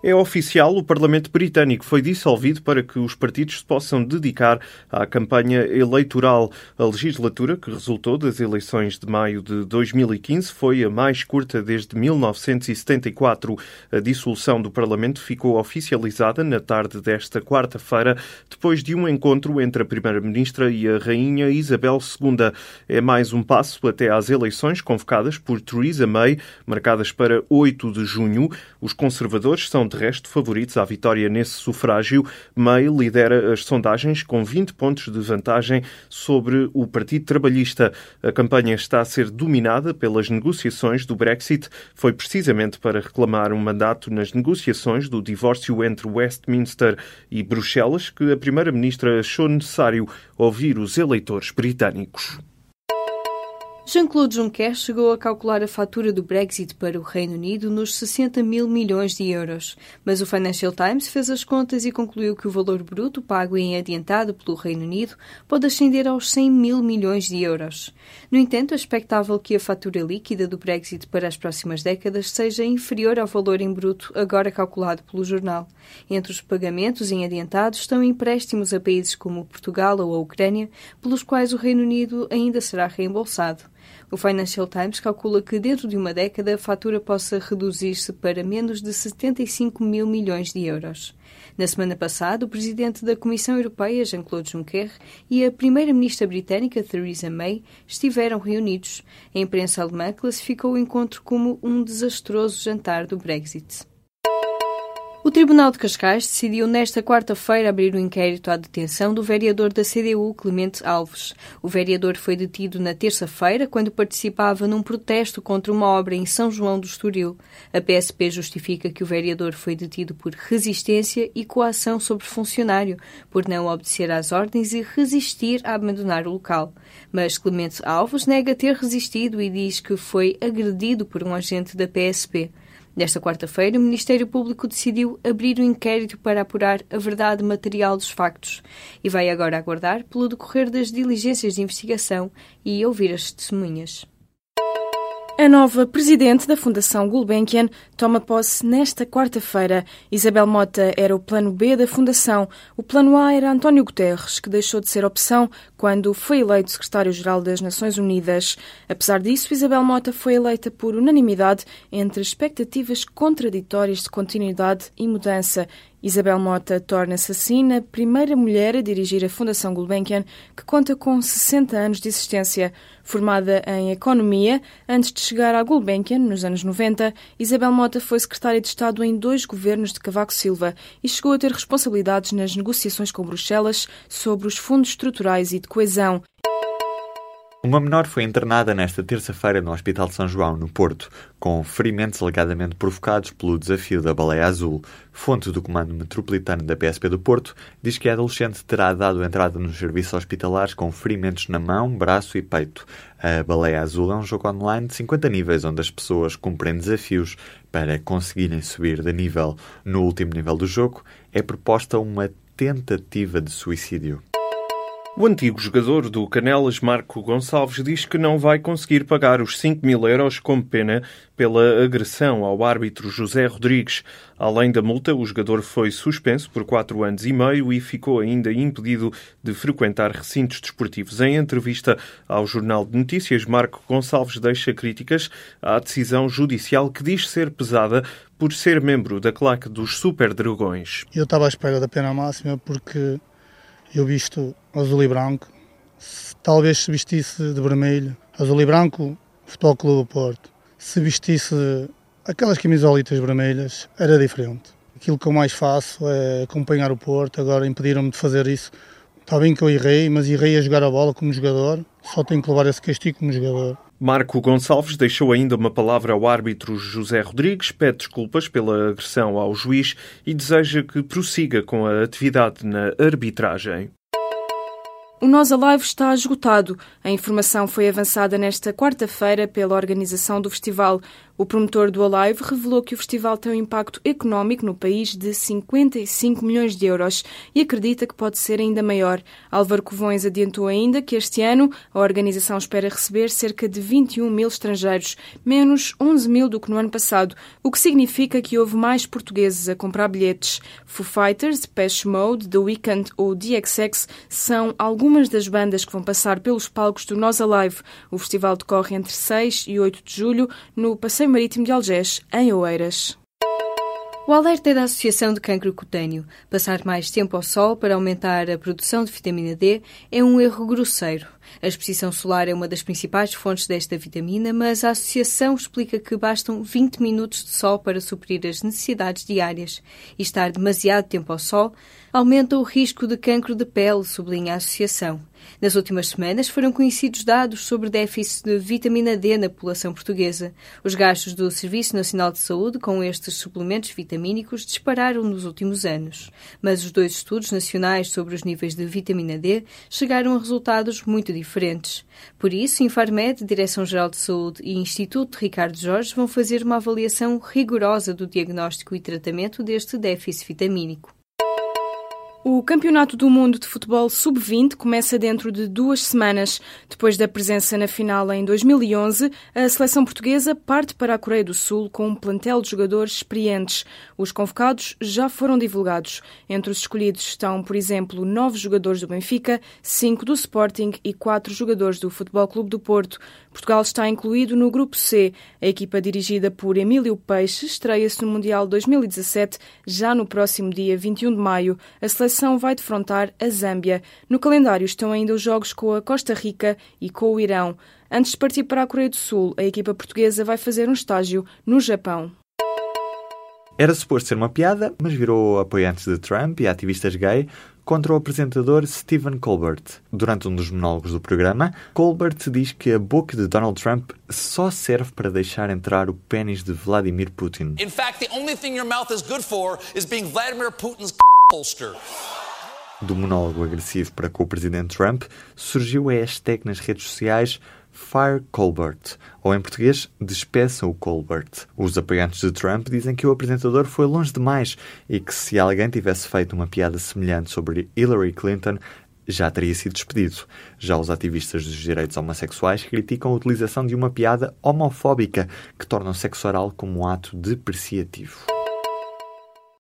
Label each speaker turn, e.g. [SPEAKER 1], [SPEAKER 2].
[SPEAKER 1] É oficial, o Parlamento Britânico foi dissolvido para que os partidos se possam dedicar à campanha eleitoral. A legislatura, que resultou das eleições de maio de 2015, foi a mais curta desde 1974. A dissolução do Parlamento ficou oficializada na tarde desta quarta-feira, depois de um encontro entre a Primeira-Ministra e a Rainha Isabel II. É mais um passo até às eleições convocadas por Theresa May, marcadas para 8 de junho. Os conservadores são de resto favoritos à vitória nesse sufrágio. May lidera as sondagens com 20 pontos de vantagem sobre o Partido Trabalhista. A campanha está a ser dominada pelas negociações do Brexit. Foi precisamente para reclamar um mandato nas negociações do divórcio entre Westminster e Bruxelas que a Primeira-Ministra achou necessário ouvir os eleitores britânicos.
[SPEAKER 2] Jean-Claude Juncker chegou a calcular a fatura do Brexit para o Reino Unido nos 60 mil milhões de euros, mas o Financial Times fez as contas e concluiu que o valor bruto pago em adiantado pelo Reino Unido pode ascender aos 100 mil milhões de euros. No entanto, é expectável que a fatura líquida do Brexit para as próximas décadas seja inferior ao valor em bruto agora calculado pelo jornal. Entre os pagamentos em adiantado estão empréstimos a países como Portugal ou a Ucrânia, pelos quais o Reino Unido ainda será reembolsado. O Financial Times calcula que dentro de uma década a fatura possa reduzir-se para menos de 75 mil milhões de euros. Na semana passada, o presidente da Comissão Europeia, Jean-Claude Juncker, e a primeira-ministra britânica, Theresa May, estiveram reunidos. A imprensa alemã classificou o encontro como um desastroso jantar do Brexit. O Tribunal de Cascais decidiu nesta quarta-feira abrir o um inquérito à detenção do vereador da CDU, Clemente Alves. O vereador foi detido na terça-feira quando participava num protesto contra uma obra em São João do Estoril. A PSP justifica que o vereador foi detido por resistência e coação sobre funcionário, por não obedecer às ordens e resistir a abandonar o local. Mas Clemente Alves nega ter resistido e diz que foi agredido por um agente da PSP. Nesta quarta-feira, o Ministério Público decidiu abrir um inquérito para apurar a verdade material dos factos e vai agora aguardar pelo decorrer das diligências de investigação e ouvir as testemunhas.
[SPEAKER 3] A nova presidente da Fundação Gulbenkian toma posse nesta quarta-feira. Isabel Mota era o plano B da Fundação. O plano A era António Guterres, que deixou de ser opção quando foi eleito secretário-geral das Nações Unidas. Apesar disso, Isabel Mota foi eleita por unanimidade entre expectativas contraditórias de continuidade e mudança Isabel Mota torna-se assim a primeira mulher a dirigir a Fundação Gulbenkian, que conta com 60 anos de existência. Formada em Economia, antes de chegar à Gulbenkian, nos anos 90, Isabel Mota foi secretária de Estado em dois governos de Cavaco Silva e chegou a ter responsabilidades nas negociações com Bruxelas sobre os fundos estruturais e de coesão.
[SPEAKER 4] Uma menor foi internada nesta terça-feira no Hospital de São João, no Porto, com ferimentos alegadamente provocados pelo desafio da baleia azul. Fonte do Comando Metropolitano da PSP do Porto diz que a adolescente terá dado entrada nos serviços hospitalares com ferimentos na mão, braço e peito. A baleia azul é um jogo online de 50 níveis onde as pessoas cumprem desafios para conseguirem subir de nível. No último nível do jogo é proposta uma tentativa de suicídio.
[SPEAKER 1] O antigo jogador do Canelas, Marco Gonçalves, diz que não vai conseguir pagar os 5 mil euros como pena pela agressão ao árbitro José Rodrigues. Além da multa, o jogador foi suspenso por quatro anos e meio e ficou ainda impedido de frequentar recintos desportivos. Em entrevista ao Jornal de Notícias, Marco Gonçalves deixa críticas à decisão judicial que diz ser pesada por ser membro da claque dos Super Dragões.
[SPEAKER 5] Eu estava à espera da pena máxima porque eu visto azul e branco, talvez se vestisse de vermelho, azul e branco, Futebol Clube do Porto. Se vestisse aquelas camisolitas vermelhas, era diferente. Aquilo que eu mais faço é acompanhar o Porto, agora impediram-me de fazer isso. Está bem que eu errei, mas errei a jogar a bola como jogador, só tenho que levar esse castigo como jogador.
[SPEAKER 1] Marco Gonçalves deixou ainda uma palavra ao árbitro José Rodrigues, pede desculpas pela agressão ao juiz e deseja que prossiga com a atividade na arbitragem.
[SPEAKER 3] O Nós Alive está esgotado. A informação foi avançada nesta quarta-feira pela organização do festival. O promotor do Alive revelou que o festival tem um impacto económico no país de 55 milhões de euros e acredita que pode ser ainda maior. Álvaro Covões adiantou ainda que este ano a organização espera receber cerca de 21 mil estrangeiros, menos 11 mil do que no ano passado, o que significa que houve mais portugueses a comprar bilhetes. Foo Fighters, Depeche Mode, The Weeknd ou DXX são algumas das bandas que vão passar pelos palcos do Nós Alive. O festival decorre entre 6 e 8 de julho no Passeio Marítimo de Algés, em Oeiras.
[SPEAKER 2] O alerta é da Associação de Cancro Cutâneo. Passar mais tempo ao sol para aumentar a produção de vitamina D é um erro grosseiro. A exposição solar é uma das principais fontes desta vitamina, mas a associação explica que bastam 20 minutos de sol para suprir as necessidades diárias. E estar demasiado tempo ao sol aumenta o risco de cancro de pele, sublinha a associação. Nas últimas semanas foram conhecidos dados sobre déficit de vitamina D na população portuguesa. Os gastos do Serviço Nacional de Saúde com estes suplementos vitamínicos dispararam nos últimos anos. Mas os dois estudos nacionais sobre os níveis de vitamina D chegaram a resultados muito diferentes. Por isso, Infarmed, Direção-Geral de Saúde e Instituto Ricardo Jorge vão fazer uma avaliação rigorosa do diagnóstico e tratamento deste déficit vitamínico.
[SPEAKER 3] O Campeonato do Mundo de Futebol Sub-20 começa dentro de duas semanas. Depois da presença na final em 2011, a seleção portuguesa parte para a Coreia do Sul com um plantel de jogadores experientes. Os convocados já foram divulgados. Entre os escolhidos estão, por exemplo, nove jogadores do Benfica, cinco do Sporting e quatro jogadores do Futebol Clube do Porto. Portugal está incluído no Grupo C. A equipa dirigida por Emílio Peixe estreia-se no Mundial 2017, já no próximo dia 21 de maio. A seleção vai defrontar a Zâmbia. No calendário estão ainda os jogos com a Costa Rica e com o Irão. Antes de partir para a Coreia do Sul, a equipa portuguesa vai fazer um estágio no Japão.
[SPEAKER 4] Era suposto ser uma piada, mas virou apoiantes de Trump e ativistas gay contra o apresentador Stephen Colbert. Durante um dos monólogos do programa, Colbert diz que a boca de Donald Trump só serve para deixar entrar o pênis de Vladimir Putin. In fact, the only thing your mouth is good for is being Vladimir Putin's holster. Do monólogo agressivo para com o presidente Trump, surgiu a hashtag nas redes sociais Fire Colbert, ou em português, despeçam o Colbert. Os apoiantes de Trump dizem que o apresentador foi longe demais e que se alguém tivesse feito uma piada semelhante sobre Hillary Clinton, já teria sido despedido. Já os ativistas dos direitos homossexuais criticam a utilização de uma piada homofóbica que torna o sexo oral como um ato depreciativo.